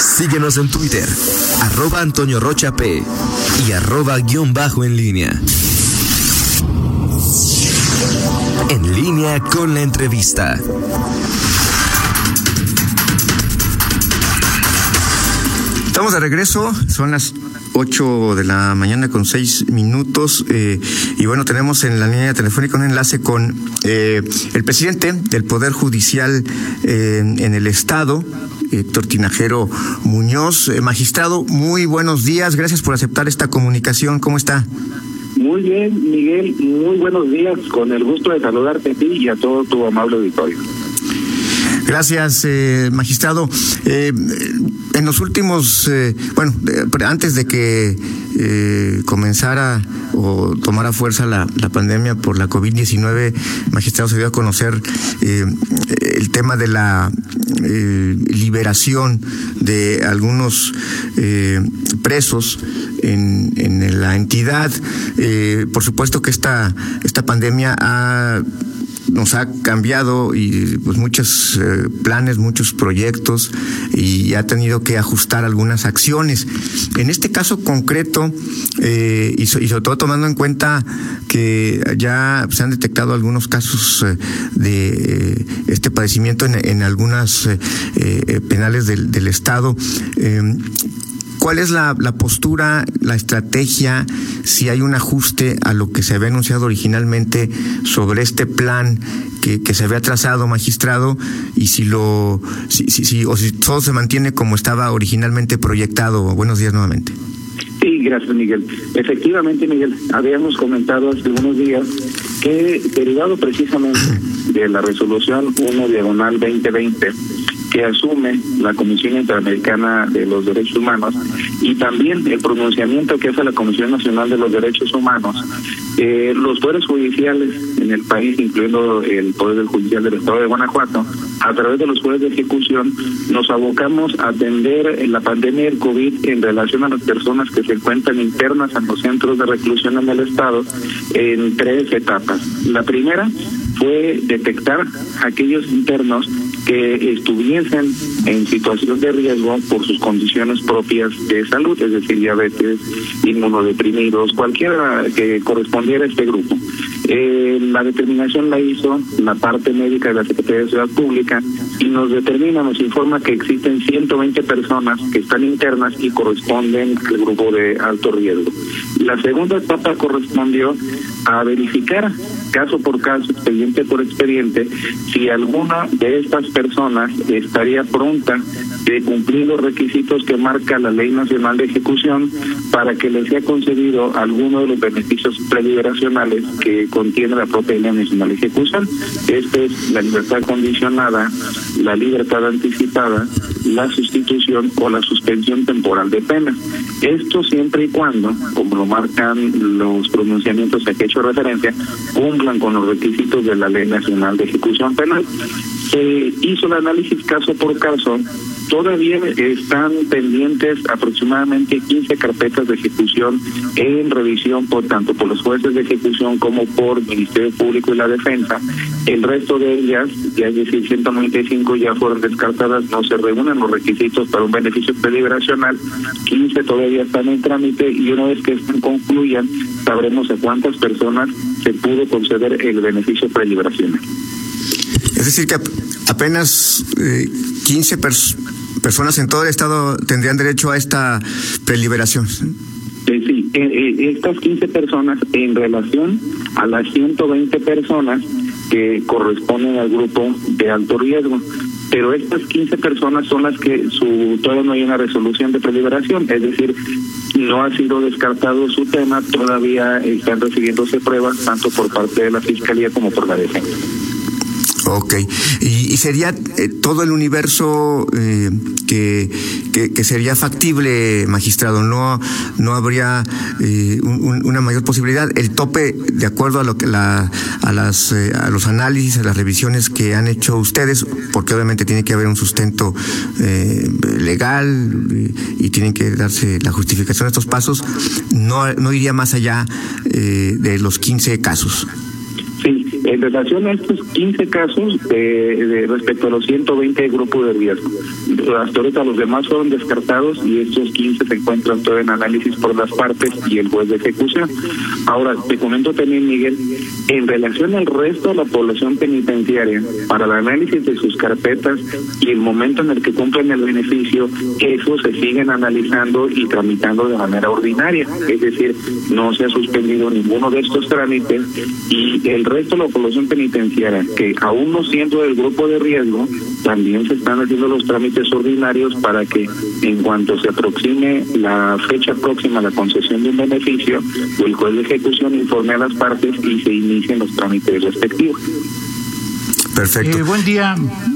Síguenos en Twitter, arroba Antonio Rocha P y arroba guion bajo en línea. En línea con la entrevista. Estamos de regreso, son las 8 de la mañana con 6 minutos eh, y bueno, tenemos en la línea telefónica un enlace con eh, el presidente del Poder Judicial eh, en el Estado, Héctor Tinajero Muñoz. magistrado, muy buenos días, gracias por aceptar esta comunicación, ¿cómo está? Muy bien, Miguel, muy buenos días, con el gusto de saludarte a ti y a todo tu amable auditorio. Gracias, magistrado. Eh, en los últimos, eh, bueno, antes de que eh, comenzara o tomara fuerza la, pandemia por la COVID-19, magistrado se dio a conocer eh, el tema de la liberación de algunos presos en, en, la entidad. por supuesto que esta, esta pandemia ha nos ha cambiado y pues muchos eh, planes, muchos proyectos y ha tenido que ajustar algunas acciones. En este caso concreto eh, y, sobre todo tomando en cuenta que ya se han detectado algunos casos eh, de este padecimiento en, en algunas penales del, del Estado, ¿Cuál es la, postura, la estrategia, si hay un ajuste a lo que se había anunciado originalmente sobre este plan que, que se había trazado, magistrado, y si lo, si, si, o si todo se mantiene como estaba originalmente proyectado? Buenos días nuevamente. Sí, gracias Miguel. Efectivamente, Miguel, habíamos comentado hace unos días que derivado precisamente de la resolución 1 diagonal 2020 que asume la Comisión Interamericana de los Derechos Humanos y también el pronunciamiento que hace la Comisión Nacional de los Derechos Humanos, eh, los poderes judiciales en el país, incluyendo el Poder Judicial del Estado de Guanajuato, a través de los jueces de ejecución, nos abocamos a atender la pandemia del COVID en relación a las personas que se encuentran internas en los centros de reclusión en el Estado en tres etapas. La primera fue detectar aquellos internos que estuviesen en situación de riesgo por sus condiciones propias de salud, es decir, diabetes, inmunodeprimidos, cualquiera que correspondiera a este grupo. Eh, la determinación la hizo la parte médica de la Secretaría de Ciudad Pública y nos determina, nos informa que existen 120 personas que están internas y corresponden al grupo de alto riesgo. La segunda etapa correspondió a verificar caso por caso, expediente por expediente, si alguna de estas personas estaría pronta de cumplir los requisitos que marca la Ley Nacional de Ejecución para que le sea concedido alguno de los beneficios preliberacionales que contiene la propia Ley Nacional de Ejecución. Este es la libertad condicionada, la libertad anticipada, la sustitución o la suspensión temporal de pena. Esto siempre y cuando, como lo marcan los pronunciamientos a que he hecho referencia, cumplan con los requisitos de la Ley Nacional de Ejecución Penal. Se hizo el análisis caso por caso Todavía están pendientes aproximadamente 15 carpetas de ejecución en revisión por tanto por los jueces de ejecución como por Ministerio Público y la Defensa. El resto de ellas, ya es decir, 195 ya fueron descartadas, no se reúnen los requisitos para un beneficio deliberacional, 15 todavía están en trámite y una vez que estén concluyan, sabremos a cuántas personas se pudo conceder el beneficio preliberacional. Es decir, que apenas eh, 15 personas en todo el estado tendrían derecho a esta preliberación. Sí, eh, eh, estas 15 personas en relación a las 120 personas que corresponden al grupo de alto riesgo. Pero estas 15 personas son las que su todavía no hay una resolución de preliberación, es decir, no ha sido descartado su tema, todavía están recibiéndose pruebas tanto por parte de la Fiscalía como por la defensa. Ok, y, sería eh, todo el universo eh, que, que, sería factible, magistrado, no, no habría eh, una mayor posibilidad. El tope, de acuerdo a lo que la, a las a los análisis, a las revisiones que han hecho ustedes, porque obviamente tiene que haber un sustento legal y, tienen que darse la justificación de estos pasos, no, no iría más allá de los 15 casos. En relación a estos 15 casos de, respecto a los 120 grupos de riesgo, hasta ahorita los demás fueron descartados y estos 15 se encuentran todavía en análisis por las partes y el juez de ejecución. Ahora, te comento también, Miguel, en relación al resto de la población penitenciaria, para el análisis de sus carpetas y el momento en el que cumplen el beneficio, eso se siguen analizando y tramitando de manera ordinaria. Es decir, no se ha suspendido ninguno de estos trámites y el resto de la población penitenciaria, que aún no siendo del grupo de riesgo, también se están haciendo los trámites ordinarios para que en cuanto se aproxime la fecha próxima a la concesión de un beneficio, el juez de ejecución informe a las partes y se inicien los trámites respectivos. Perfecto. Eh, buen día,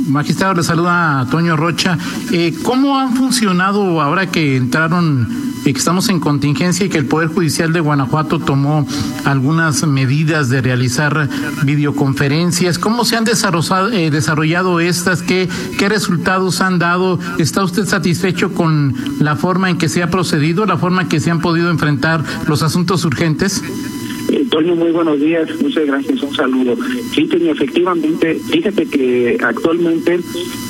magistrado. Le saluda Toño Rocha. Eh, ¿Cómo han funcionado ahora que entraron, eh, que estamos en contingencia y que el Poder Judicial de Guanajuato tomó algunas medidas de realizar videoconferencias? ¿Cómo se han desarrollado, desarrollado estas? ¿Qué, ¿Qué resultados han dado? ¿Está usted satisfecho con la forma en que se ha procedido, la forma en que se han podido enfrentar los asuntos urgentes? Toño, muy buenos días, muchas gracias, un saludo. Sí, Toño, efectivamente, fíjate que actualmente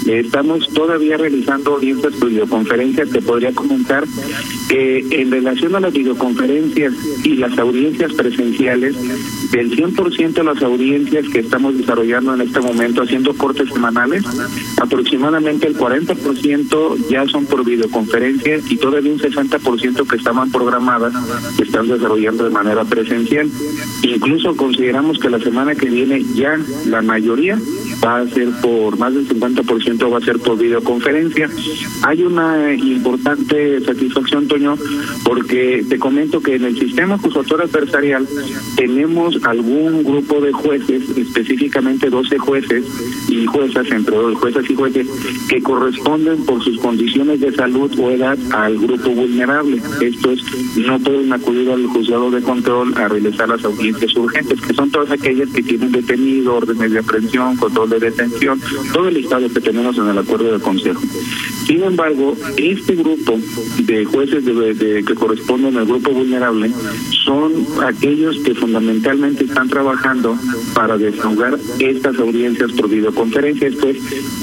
eh, estamos todavía realizando audiencias por videoconferencias. Te podría comentar que en relación a las videoconferencias y las audiencias presenciales, del 100% de las audiencias que estamos desarrollando en este momento, haciendo cortes semanales, aproximadamente el 40% ya son por videoconferencia y todavía un 60% que estaban programadas están desarrollando de manera presencial. Incluso consideramos que la semana que viene ya la mayoría va a ser por más del 50% va a ser por videoconferencia. Hay una importante satisfacción, Toño, porque te comento que en el sistema acusatorio adversarial tenemos algún grupo de jueces, específicamente 12 jueces y juezas, entre jueces y jueces, que corresponden por sus condiciones de salud o edad al grupo vulnerable. Esto es, no pueden acudir al juzgado de control a realizar las audiencias urgentes, que son todas aquellas que tienen detenido, órdenes de aprehensión, control de detención, todo el listado que tenemos en el acuerdo del Consejo. Sin embargo, este grupo de jueces de, que corresponden al grupo vulnerable son aquellos que fundamentalmente están trabajando para desahogar estas audiencias por videoconferencia. Pues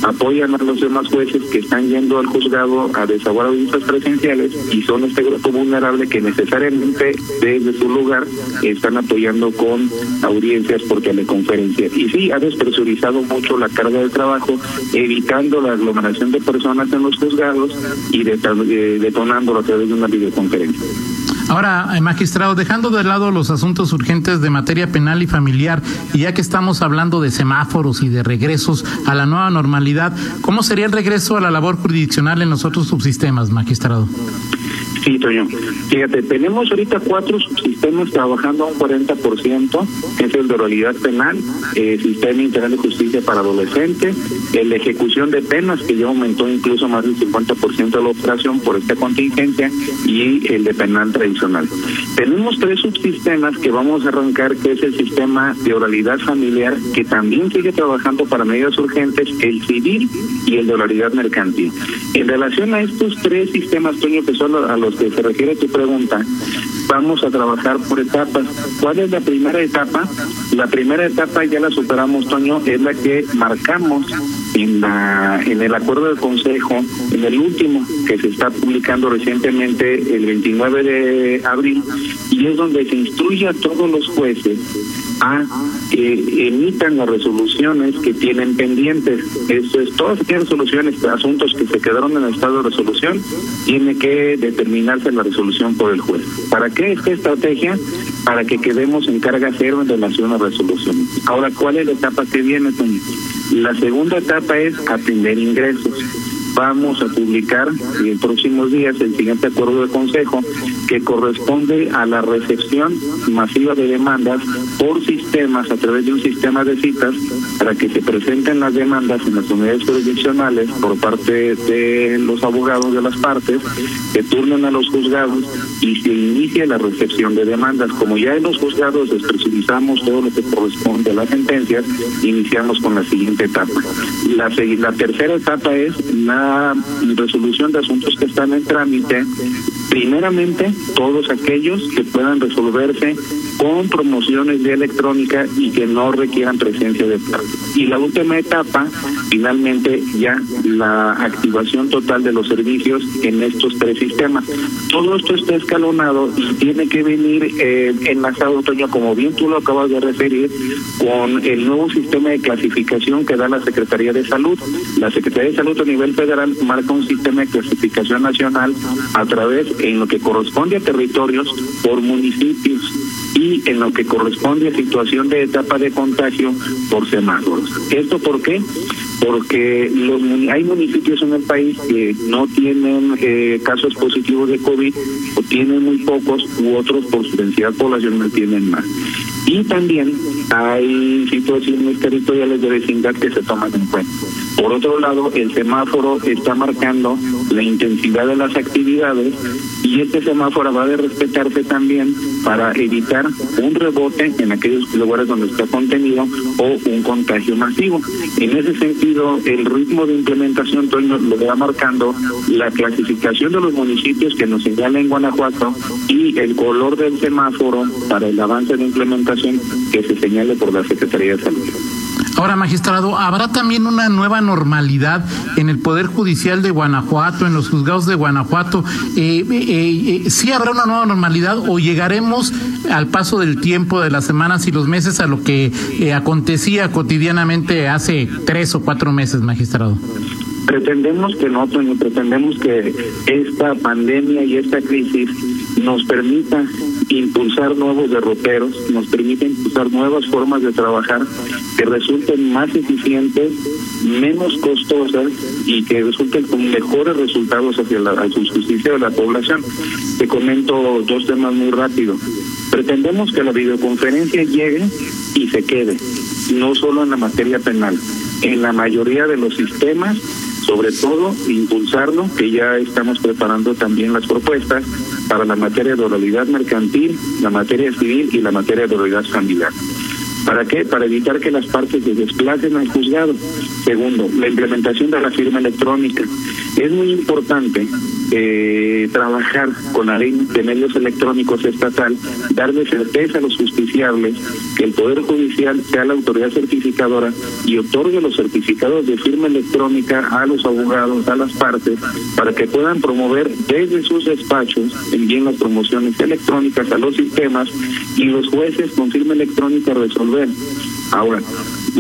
apoyan a los demás jueces que están yendo al juzgado a desahogar audiencias presenciales y son este grupo vulnerable que necesariamente desde su lugar están apoyando con audiencias por teleconferencia. Y sí, ha despresurizado mucho la carga de trabajo, evitando la aglomeración de personas en los juzgados y detonándolo a través de una videoconferencia. Ahora, eh, magistrado, dejando de lado los asuntos urgentes de materia penal y familiar, y ya que estamos hablando de semáforos y de regresos a la nueva normalidad, ¿cómo sería el regreso a la labor jurisdiccional en los otros subsistemas, magistrado? Sí, Toño. Fíjate, tenemos ahorita cuatro subsistemas trabajando a un 40%, que es el de oralidad penal, el Sistema Integral de Justicia para Adolescentes, de ejecución de penas, que ya aumentó incluso más del 50% de la operación por esta contingencia, y el de penal tradicional. Tenemos tres subsistemas que vamos a arrancar, que es el sistema de oralidad familiar, que también sigue trabajando para medidas urgentes, el civil y el de oralidad mercantil. En relación a estos tres sistemas, Toño, que son a los que se refiere tu pregunta, vamos a trabajar por etapas. ¿Cuál es la primera etapa? La primera etapa ya la superamos, Toño, es la que marcamos en la en el acuerdo del Consejo, en el último que se está publicando recientemente el 29 de abril, y es donde se instruye a todos los jueces a que emitan las resoluciones que tienen pendientes. Eso es, todas aquellas resoluciones, asuntos que se quedaron en el estado de resolución, tiene que determinarse la resolución por el juez. ¿Para qué esta estrategia? Para que quedemos en carga cero en relación a resolución. Ahora, ¿cuál es la etapa que viene? La segunda etapa es atender ingresos vamos a publicar en próximos días el siguiente acuerdo de consejo que corresponde a la recepción masiva de demandas por sistemas a través de un sistema de citas para que se presenten las demandas en las unidades jurisdiccionales por parte de los abogados de las partes que turnen a los juzgados y se inicie la recepción de demandas. Como ya en los juzgados despresurizamos todo lo que corresponde a las sentencias, iniciamos con la siguiente etapa. La, la tercera etapa es la resolución de asuntos que están en trámite Primeramente, todos aquellos que puedan resolverse con promociones de electrónica y que no requieran presencia de parte. Y la última etapa, finalmente, ya la activación total de los servicios en estos tres sistemas. Todo esto está escalonado y tiene que venir eh, enlazado, Toño, como bien tú lo acabas de referir, con el nuevo sistema de clasificación que da la Secretaría de Salud. La Secretaría de Salud a nivel federal marca un sistema de clasificación nacional a través en lo que corresponde a territorios por municipios y en lo que corresponde a situación de etapa de contagio por semáforos. ¿Esto por qué? Porque los, hay municipios en el país que no tienen eh, casos positivos de COVID o tienen muy pocos u otros por su densidad poblacional tienen más. Y también hay situaciones territoriales de vecindad que se toman en cuenta. Por otro lado, el semáforo está marcando la intensidad de las actividades este semáforo va a respetarse también para evitar un rebote en aquellos lugares donde está contenido o un contagio masivo. En ese sentido, el ritmo de implementación lo va marcando la clasificación de los municipios que nos señala en Guanajuato y el color del semáforo para el avance de implementación que se señale por la Secretaría de Salud. Ahora, magistrado, ¿habrá también una nueva normalidad en el Poder Judicial de Guanajuato, en los juzgados de Guanajuato? Eh, eh, eh, ¿Sí habrá una nueva normalidad o llegaremos al paso del tiempo, de las semanas y los meses, a lo que acontecía cotidianamente hace tres o cuatro meses, magistrado? Pretendemos que no, pretendemos que esta pandemia y esta crisis nos permita impulsar nuevos derroteros, nos permite impulsar nuevas formas de trabajar que resulten más eficientes, menos costosas y que resulten con mejores resultados hacia la, justicia de la población. Te comento dos temas muy rápido. Pretendemos que la videoconferencia llegue y se quede, no solo en la materia penal, en la mayoría de los sistemas sobre todo impulsarlo, que ya estamos preparando también las propuestas para la materia de oralidad mercantil, la materia civil y la materia de oralidad familiar. ¿Para qué? Para evitar que las partes se desplacen al juzgado. Segundo, la implementación de la firma electrónica. Es muy importante eh, trabajar con la ley de medios electrónicos estatal, darle certeza a los justiciables que el Poder Judicial sea la autoridad certificadora y otorgue los certificados de firma electrónica a los abogados, a las partes, para que puedan promover desde sus despachos, envíen las promociones electrónicas a los sistemas y los jueces con firma electrónica resolver. Ahora,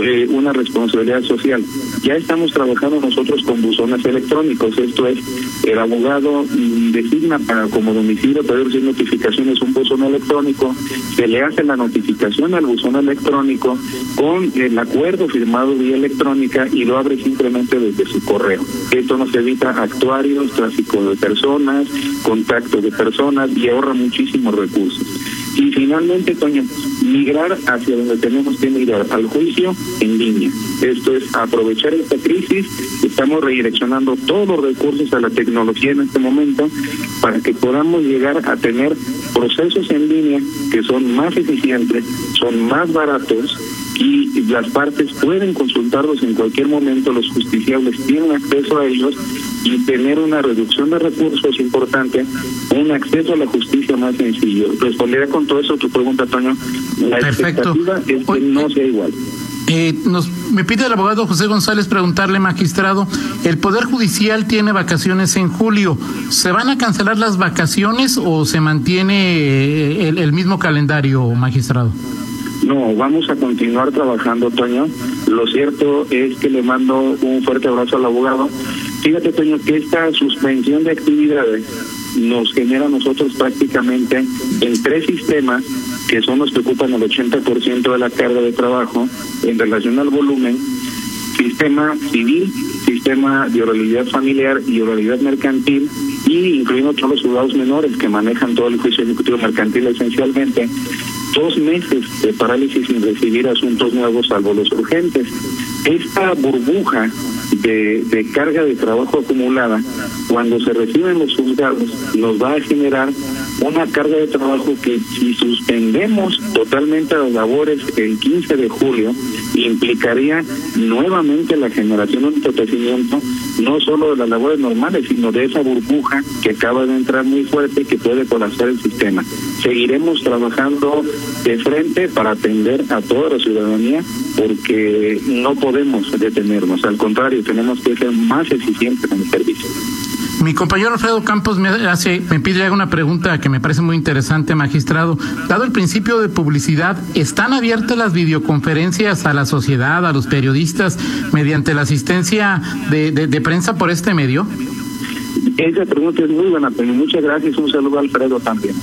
eh, una responsabilidad social. Ya estamos trabajando nosotros con buzones electrónicos, esto es, el abogado designa para como domicilio para recibir notificaciones un buzón electrónico, se le hace la notificación al buzón electrónico con el acuerdo firmado vía electrónica y lo abre simplemente desde su correo. Esto nos evita actuarios, tráfico de personas, contacto de personas y ahorra muchísimos recursos. Y finalmente, Toño, migrar hacia donde tenemos que migrar, al juicio en línea. Esto es aprovechar esta crisis, estamos redireccionando todos los recursos a la tecnología en este momento para que podamos llegar a tener procesos en línea que son más eficientes, son más baratos y las partes pueden consultarlos en cualquier momento, los justiciables tienen acceso a ellos y tener una reducción de recursos importante, un acceso a la justicia más sencillo. Responderé con todo eso tu pregunta, Toño. La expectativa es que no sea igual. Eh, nos, me pide el abogado José González preguntarle, magistrado, el Poder Judicial tiene vacaciones en julio. ¿Se van a cancelar las vacaciones o se mantiene eh, el mismo calendario, magistrado? No, vamos a continuar trabajando, Toño. Lo cierto es que le mando un fuerte abrazo al abogado. Fíjate, Toño, que esta suspensión de actividades nos genera a nosotros prácticamente en tres sistemas que son los que ocupan el 80% de la carga de trabajo en relación al volumen, sistema civil, sistema de oralidad familiar y oralidad mercantil, y incluyendo todos los juzgados menores que manejan todo el juicio ejecutivo mercantil esencialmente, dos meses de parálisis sin recibir asuntos nuevos salvo los urgentes. Esta burbuja de, de, carga de trabajo acumulada, cuando se reciben los juzgados, nos va a generar una carga de trabajo que si suspendemos totalmente las labores el 15 de julio, implicaría nuevamente la generación de entorpecimiento no solo de las labores normales, sino de esa burbuja que acaba de entrar muy fuerte que puede colapsar el sistema. Seguiremos trabajando de frente para atender a toda la ciudadanía porque no podemos detenernos, al contrario, tenemos que ser más eficientes en el servicio. Mi compañero Alfredo Campos me hace, me pide una pregunta que me parece muy interesante, magistrado. Dado el principio de publicidad, ¿están abiertas las videoconferencias a la sociedad, a los periodistas, mediante la asistencia de, de, prensa por este medio? Esa pregunta es muy buena, Toño. Muchas gracias. Un saludo a Alfredo también.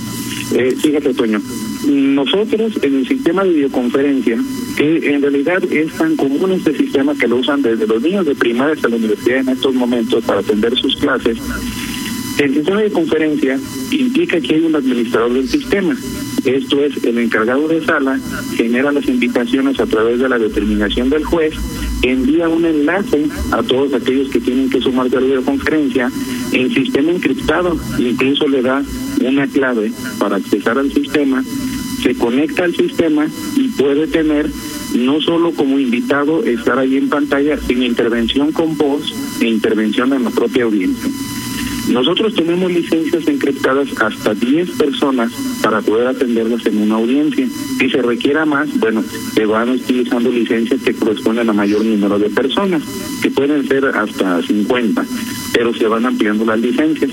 Eh, fíjate, Toño. Nosotros en el sistema de videoconferencia, que en realidad es tan común este sistema que lo usan desde los niños de primaria hasta la universidad en estos momentos para atender sus clases, el sistema de conferencia implica que hay un administrador del sistema. Esto es, el encargado de sala genera las invitaciones a través de la determinación del juez, envía un enlace a todos aquellos que tienen que sumarse a la videoconferencia, el sistema encriptado incluso le da una clave para accesar al sistema se conecta al sistema y puede tener no solo como invitado estar ahí en pantalla, sino intervención con voz e intervención en la propia audiencia. Nosotros tenemos licencias encriptadas hasta 10 personas para poder atenderlas en una audiencia. Si se requiera más, bueno, se van utilizando licencias que corresponden a mayor número de personas, que pueden ser hasta 50, pero se van ampliando las licencias.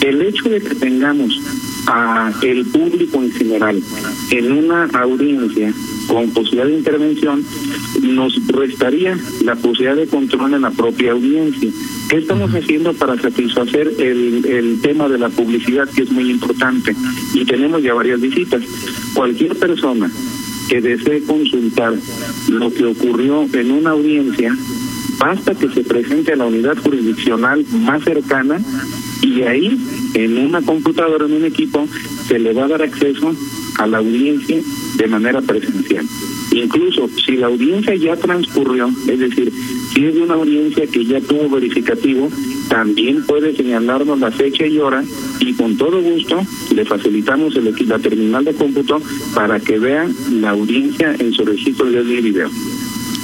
El hecho de que tengamos a el público en general en una audiencia con posibilidad de intervención nos restaría la posibilidad de control en la propia audiencia. ¿Qué estamos haciendo para satisfacer el, el tema de la publicidad que es muy importante? Y tenemos ya varias visitas. Cualquier persona que desee consultar lo que ocurrió en una audiencia, basta que se presente a la unidad jurisdiccional más cercana y ahí en una computadora, en un equipo, se le va a dar acceso a la audiencia de manera presencial. Incluso si la audiencia ya transcurrió, es decir, si es una audiencia que ya tuvo verificativo, también puede señalarnos la fecha y hora y con todo gusto le facilitamos la terminal de cómputo para que vean la audiencia en su registro de video.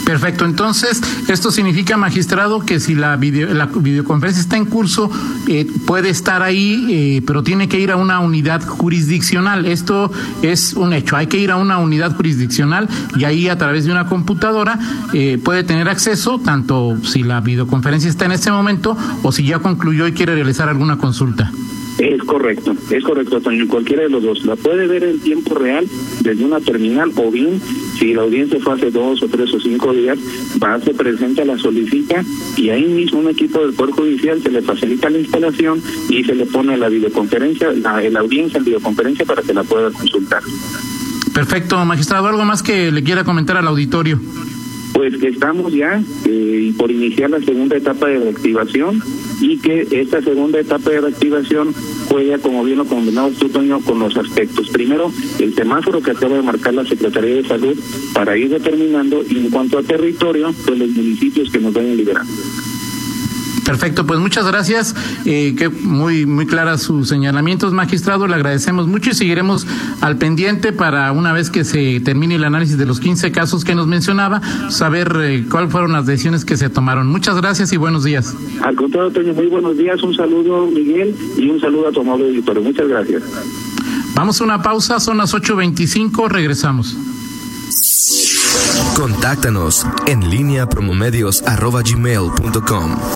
Perfecto, entonces esto significa, magistrado, que si la, la videoconferencia está en curso, eh, puede estar ahí, eh, pero tiene que ir a una unidad jurisdiccional. Esto es un hecho, hay que ir a una unidad jurisdiccional y ahí a través de una computadora eh, puede tener acceso, tanto si la videoconferencia está en este momento o si ya concluyó y quiere realizar alguna consulta. Es correcto, es correcto, Toño. Cualquiera de los dos. La puede ver en tiempo real desde una terminal o bien, si la audiencia fue hace dos o tres o cinco días, va, se presenta, la solicita y ahí mismo un equipo del Poder Judicial se le facilita la instalación y se le pone la videoconferencia, la, la audiencia en videoconferencia para que la pueda consultar. Perfecto, magistrado. ¿Algo más que le quiera comentar al auditorio? Pues que estamos ya eh, por iniciar la segunda etapa de reactivación y que esta segunda etapa de reactivación juega, como bien lo combinado tú, Toño, con los aspectos. Primero, el semáforo que acaba de marcar la Secretaría de Salud para ir determinando, y en cuanto a territorio, pues los municipios que nos vayan liberando. Perfecto, pues muchas gracias. Eh, que muy muy claras sus señalamientos, magistrado. Le agradecemos mucho y seguiremos al pendiente para una vez que se termine el análisis de los 15 casos que nos mencionaba, saber eh, cuáles fueron las decisiones que se tomaron. Muchas gracias y buenos días. Al contrario, Toño, muy buenos días. Un saludo, Miguel, y un saludo a tu amable auditorio. Muchas gracias. Vamos a una pausa, son las 8.25, regresamos. Contáctanos en línea promomedios.com.